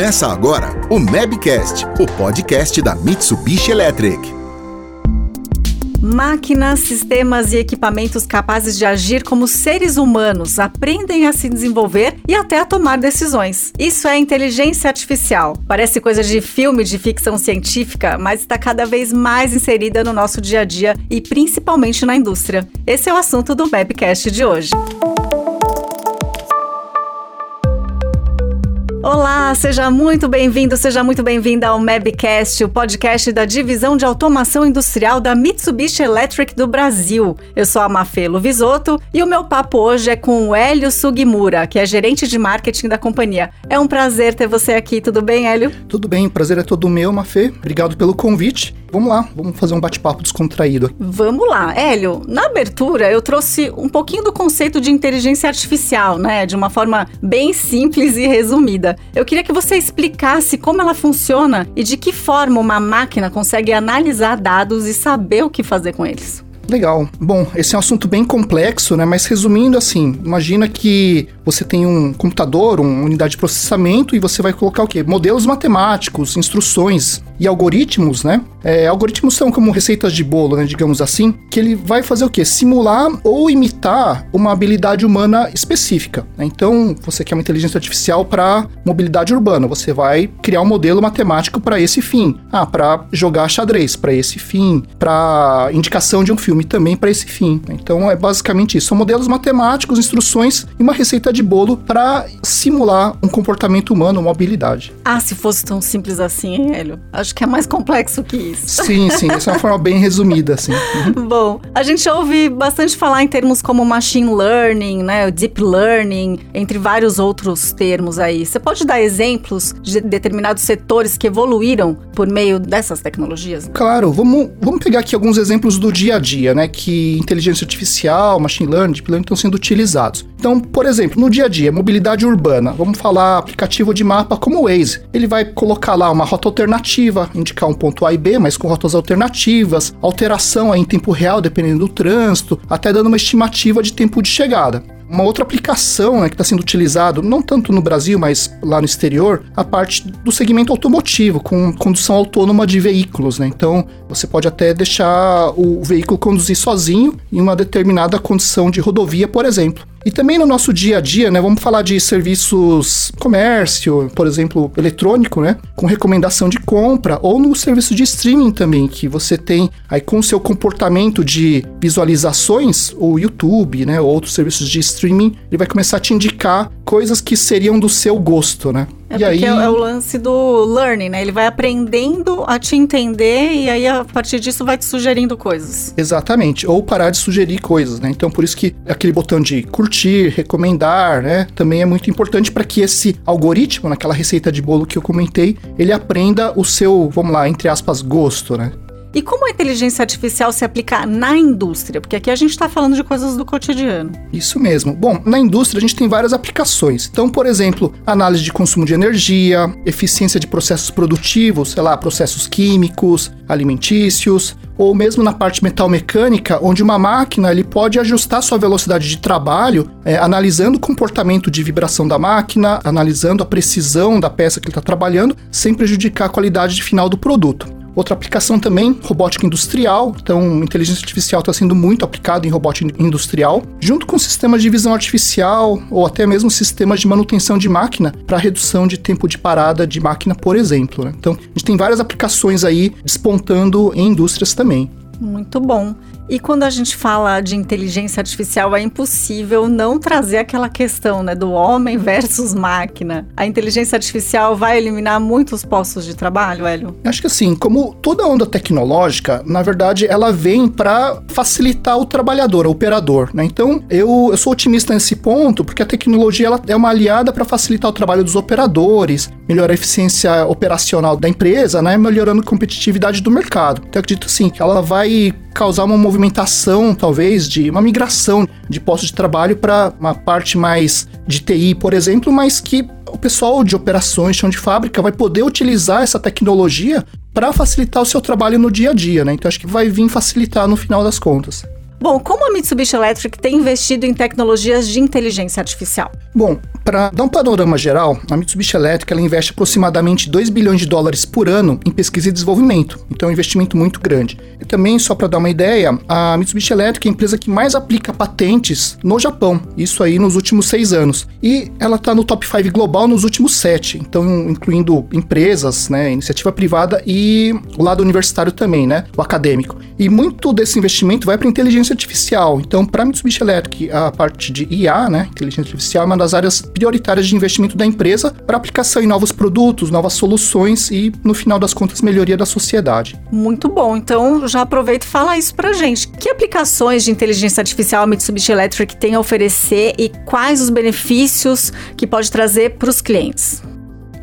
Começa agora o Mabcast, o podcast da Mitsubishi Electric. Máquinas, sistemas e equipamentos capazes de agir como seres humanos aprendem a se desenvolver e até a tomar decisões. Isso é inteligência artificial. Parece coisa de filme de ficção científica, mas está cada vez mais inserida no nosso dia a dia e principalmente na indústria. Esse é o assunto do Mabcast de hoje. Olá, seja muito bem-vindo, seja muito bem-vinda ao Mabcast, o podcast da divisão de automação industrial da Mitsubishi Electric do Brasil. Eu sou a Mafelo Visoto e o meu papo hoje é com o Hélio Sugimura, que é gerente de marketing da companhia. É um prazer ter você aqui, tudo bem, Hélio? Tudo bem, prazer é todo meu, Mafê. Obrigado pelo convite. Vamos lá, vamos fazer um bate-papo descontraído. Vamos lá, Hélio. Na abertura, eu trouxe um pouquinho do conceito de inteligência artificial, né? De uma forma bem simples e resumida. Eu queria que você explicasse como ela funciona e de que forma uma máquina consegue analisar dados e saber o que fazer com eles. Legal. Bom, esse é um assunto bem complexo, né? Mas resumindo assim, imagina que você tem um computador, uma unidade de processamento e você vai colocar o quê? Modelos matemáticos, instruções e algoritmos, né? É, algoritmos são como receitas de bolo, né? Digamos assim, que ele vai fazer o quê? Simular ou imitar uma habilidade humana específica. Né? Então, você quer uma inteligência artificial para mobilidade urbana, você vai criar um modelo matemático para esse fim. Ah, para jogar xadrez, para esse fim, para indicação de um filme também para esse fim. Então, é basicamente isso. São modelos matemáticos, instruções e uma receita de bolo para simular um comportamento humano, uma habilidade. Ah, se fosse tão simples assim, hein, Hélio? Acho que é mais complexo que isso. Sim, sim. Essa é uma forma bem resumida, assim. Uhum. Bom, a gente ouve bastante falar em termos como machine learning, né, deep learning, entre vários outros termos aí. Você pode dar exemplos de determinados setores que evoluíram por meio dessas tecnologias? Claro, vamos, vamos pegar aqui alguns exemplos do dia a dia, né, que inteligência artificial, machine learning, deep learning estão sendo utilizados. Então, por exemplo, no dia a dia, mobilidade urbana, vamos falar aplicativo de mapa como o Waze. Ele vai colocar lá uma rota alternativa, indicar um ponto A e B, mas com rotas alternativas, alteração em tempo real, dependendo do trânsito, até dando uma estimativa de tempo de chegada. Uma outra aplicação né, que está sendo utilizado, não tanto no Brasil, mas lá no exterior, a parte do segmento automotivo, com condução autônoma de veículos. Né? Então, você pode até deixar o veículo conduzir sozinho em uma determinada condição de rodovia, por exemplo. E também no nosso dia a dia, né, vamos falar de serviços comércio, por exemplo, eletrônico, né, com recomendação de compra, ou no serviço de streaming também, que você tem aí com o seu comportamento de visualizações, o YouTube, né, ou outros serviços de streaming, ele vai começar a te indicar coisas que seriam do seu gosto, né? É e aí... é o lance do learning, né? Ele vai aprendendo a te entender e aí a partir disso vai te sugerindo coisas. Exatamente, ou parar de sugerir coisas, né? Então por isso que aquele botão de curtir, recomendar, né, também é muito importante para que esse algoritmo, naquela receita de bolo que eu comentei, ele aprenda o seu, vamos lá, entre aspas, gosto, né? E como a inteligência artificial se aplica na indústria? Porque aqui a gente está falando de coisas do cotidiano. Isso mesmo. Bom, na indústria a gente tem várias aplicações. Então, por exemplo, análise de consumo de energia, eficiência de processos produtivos, sei lá, processos químicos, alimentícios, ou mesmo na parte metal mecânica, onde uma máquina ele pode ajustar sua velocidade de trabalho, é, analisando o comportamento de vibração da máquina, analisando a precisão da peça que ele está trabalhando, sem prejudicar a qualidade final do produto. Outra aplicação também, robótica industrial. Então, inteligência artificial está sendo muito aplicada em robótica industrial, junto com sistemas de visão artificial ou até mesmo sistemas de manutenção de máquina para redução de tempo de parada de máquina, por exemplo. Né? Então, a gente tem várias aplicações aí despontando em indústrias também. Muito bom. E quando a gente fala de inteligência artificial, é impossível não trazer aquela questão né, do homem versus máquina. A inteligência artificial vai eliminar muitos postos de trabalho, Hélio? Acho que assim, como toda onda tecnológica, na verdade, ela vem para facilitar o trabalhador, o operador. Né? Então, eu, eu sou otimista nesse ponto, porque a tecnologia ela é uma aliada para facilitar o trabalho dos operadores, melhorar a eficiência operacional da empresa, né? melhorando a competitividade do mercado. Então, eu acredito assim, que ela vai causar uma movimentação, talvez, de uma migração de postos de trabalho para uma parte mais de TI, por exemplo, mas que o pessoal de operações, chão de fábrica, vai poder utilizar essa tecnologia para facilitar o seu trabalho no dia a dia, né? Então acho que vai vir facilitar no final das contas. Bom, como a Mitsubishi Electric tem investido em tecnologias de inteligência artificial? Bom, Para dar um panorama geral, a Mitsubishi Elétrica ela investe aproximadamente 2 bilhões de dólares por ano em pesquisa e desenvolvimento, então é um investimento muito grande. E também, só para dar uma ideia, a Mitsubishi Elétrica é a empresa que mais aplica patentes no Japão, isso aí nos últimos seis anos. E ela está no top 5 global nos últimos sete, então incluindo empresas, né, iniciativa privada e o lado universitário também, né, o acadêmico. E muito desse investimento vai para inteligência artificial. Então, para a Mitsubishi Electric, a parte de IA, né, inteligência artificial, é uma das áreas prioritárias de investimento da empresa para aplicação em novos produtos, novas soluções e, no final das contas, melhoria da sociedade. Muito bom. Então, já aproveito e fala isso para gente. Que aplicações de inteligência artificial a Mitsubishi Electric tem a oferecer e quais os benefícios que pode trazer para os clientes?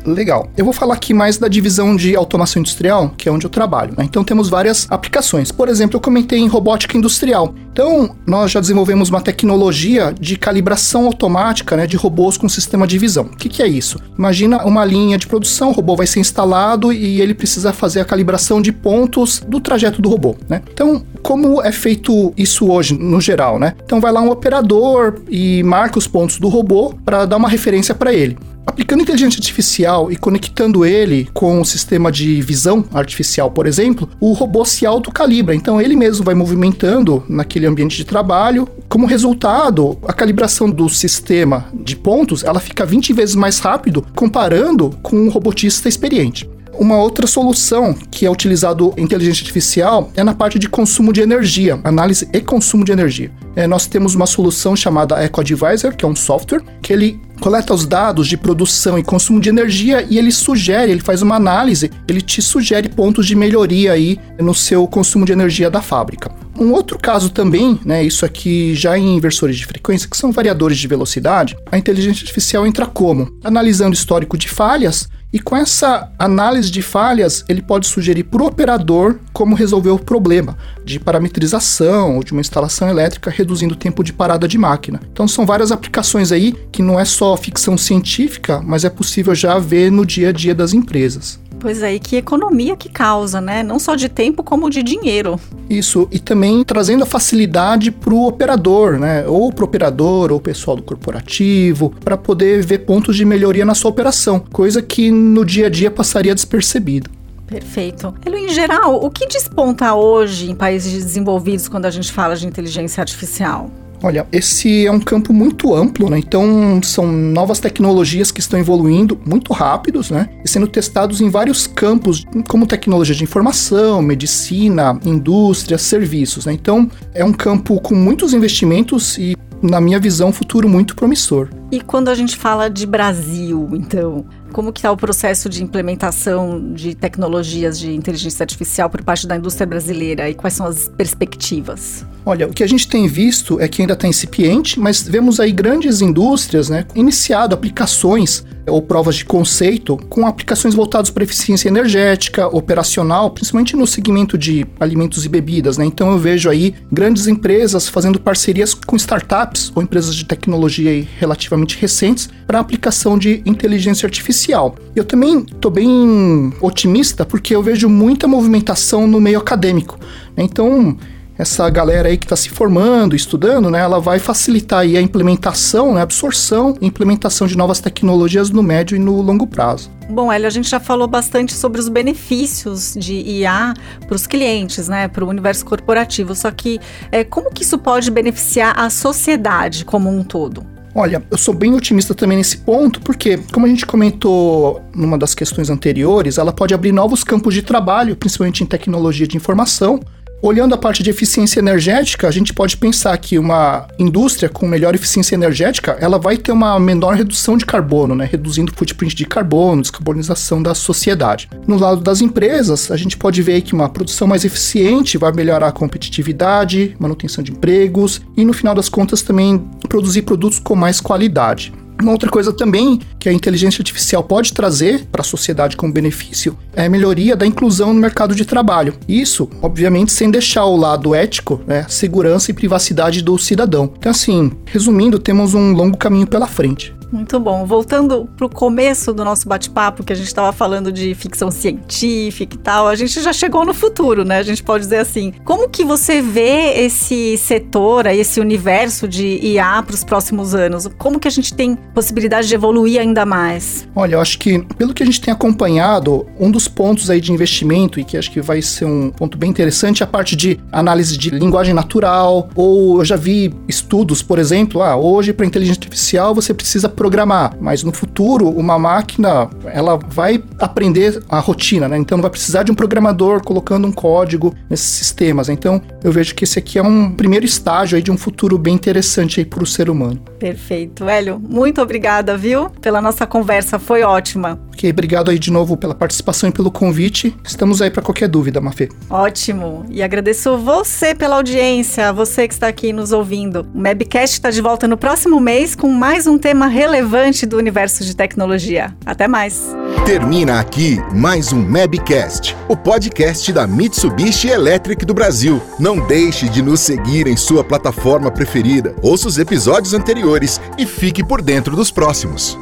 Legal. Eu vou falar aqui mais da divisão de automação industrial, que é onde eu trabalho. Né? Então temos várias aplicações. Por exemplo, eu comentei em robótica industrial. Então, nós já desenvolvemos uma tecnologia de calibração automática né, de robôs com sistema de visão. O que, que é isso? Imagina uma linha de produção, o robô vai ser instalado e ele precisa fazer a calibração de pontos do trajeto do robô. Né? Então, como é feito isso hoje, no geral? Né? Então, vai lá um operador e marca os pontos do robô para dar uma referência para ele. Aplicando inteligência artificial e conectando ele com o sistema de visão artificial, por exemplo, o robô se autocalibra. Então ele mesmo vai movimentando naquele ambiente de trabalho. Como resultado, a calibração do sistema de pontos ela fica 20 vezes mais rápido comparando com um robotista experiente. Uma outra solução que é utilizado inteligência artificial é na parte de consumo de energia, análise e consumo de energia. É, nós temos uma solução chamada EcoAdvisor, que é um software que ele coleta os dados de produção e consumo de energia e ele sugere, ele faz uma análise, ele te sugere pontos de melhoria aí no seu consumo de energia da fábrica. Um outro caso também, né, isso aqui já em inversores de frequência, que são variadores de velocidade, a inteligência artificial entra como? Analisando histórico de falhas, e com essa análise de falhas, ele pode sugerir para o operador como resolver o problema de parametrização ou de uma instalação elétrica, reduzindo o tempo de parada de máquina. Então são várias aplicações aí que não é só ficção científica, mas é possível já ver no dia a dia das empresas. Pois é, e que economia que causa, né? Não só de tempo, como de dinheiro. Isso, e também trazendo a facilidade para o operador, né? Ou para o operador, ou o pessoal do corporativo, para poder ver pontos de melhoria na sua operação, coisa que no dia a dia passaria despercebida. Perfeito. Elo, em geral, o que desponta hoje em países desenvolvidos quando a gente fala de inteligência artificial? Olha, esse é um campo muito amplo, né? Então são novas tecnologias que estão evoluindo muito rápidos, né? E sendo testados em vários campos, como tecnologia de informação, medicina, indústria, serviços, né? Então é um campo com muitos investimentos e na minha visão, futuro muito promissor. E quando a gente fala de Brasil, então, como que está o processo de implementação de tecnologias de inteligência artificial por parte da indústria brasileira e quais são as perspectivas? Olha, o que a gente tem visto é que ainda está incipiente, mas vemos aí grandes indústrias, né, iniciado aplicações ou provas de conceito com aplicações voltadas para eficiência energética, operacional, principalmente no segmento de alimentos e bebidas, né? Então eu vejo aí grandes empresas fazendo parcerias com startups ou empresas de tecnologia relativamente recentes para aplicação de inteligência artificial. Eu também estou bem otimista porque eu vejo muita movimentação no meio acadêmico. Então, essa galera aí que está se formando, estudando, né, ela vai facilitar aí a implementação, né, absorção e implementação de novas tecnologias no médio e no longo prazo. Bom, Hélio, a gente já falou bastante sobre os benefícios de IA para os clientes, né, para o universo corporativo. Só que é, como que isso pode beneficiar a sociedade como um todo? Olha, eu sou bem otimista também nesse ponto, porque, como a gente comentou numa das questões anteriores, ela pode abrir novos campos de trabalho, principalmente em tecnologia de informação, Olhando a parte de eficiência energética, a gente pode pensar que uma indústria com melhor eficiência energética, ela vai ter uma menor redução de carbono, né? reduzindo o footprint de carbono, descarbonização da sociedade. No lado das empresas, a gente pode ver que uma produção mais eficiente vai melhorar a competitividade, manutenção de empregos e, no final das contas, também produzir produtos com mais qualidade. Uma outra coisa também que a inteligência artificial pode trazer para a sociedade como benefício é a melhoria da inclusão no mercado de trabalho. Isso, obviamente, sem deixar o lado ético, né, segurança e privacidade do cidadão. Então, assim, resumindo, temos um longo caminho pela frente. Muito bom. Voltando para o começo do nosso bate-papo, que a gente estava falando de ficção científica e tal, a gente já chegou no futuro, né? A gente pode dizer assim. Como que você vê esse setor, esse universo de IA para os próximos anos? Como que a gente tem possibilidade de evoluir ainda mais? Olha, eu acho que, pelo que a gente tem acompanhado, um dos pontos aí de investimento, e que acho que vai ser um ponto bem interessante, é a parte de análise de linguagem natural, ou eu já vi estudos, por exemplo, ah, hoje para inteligência artificial você precisa programar, mas no futuro uma máquina ela vai aprender a rotina, né? Então não vai precisar de um programador colocando um código nesses sistemas. Então eu vejo que esse aqui é um primeiro estágio aí de um futuro bem interessante aí para o ser humano. Perfeito, Hélio. Muito obrigada, viu? Pela nossa conversa, foi ótima. Ok, obrigado aí de novo pela participação e pelo convite. Estamos aí para qualquer dúvida, Mafê. Ótimo. E agradeço você pela audiência, você que está aqui nos ouvindo. O Mabcast está de volta no próximo mês com mais um tema relevante do universo de tecnologia. Até mais. Termina aqui mais um Mabcast, o podcast da Mitsubishi Electric do Brasil. Não deixe de nos seguir em sua plataforma preferida. Ouça os episódios anteriores e fique por dentro dos próximos.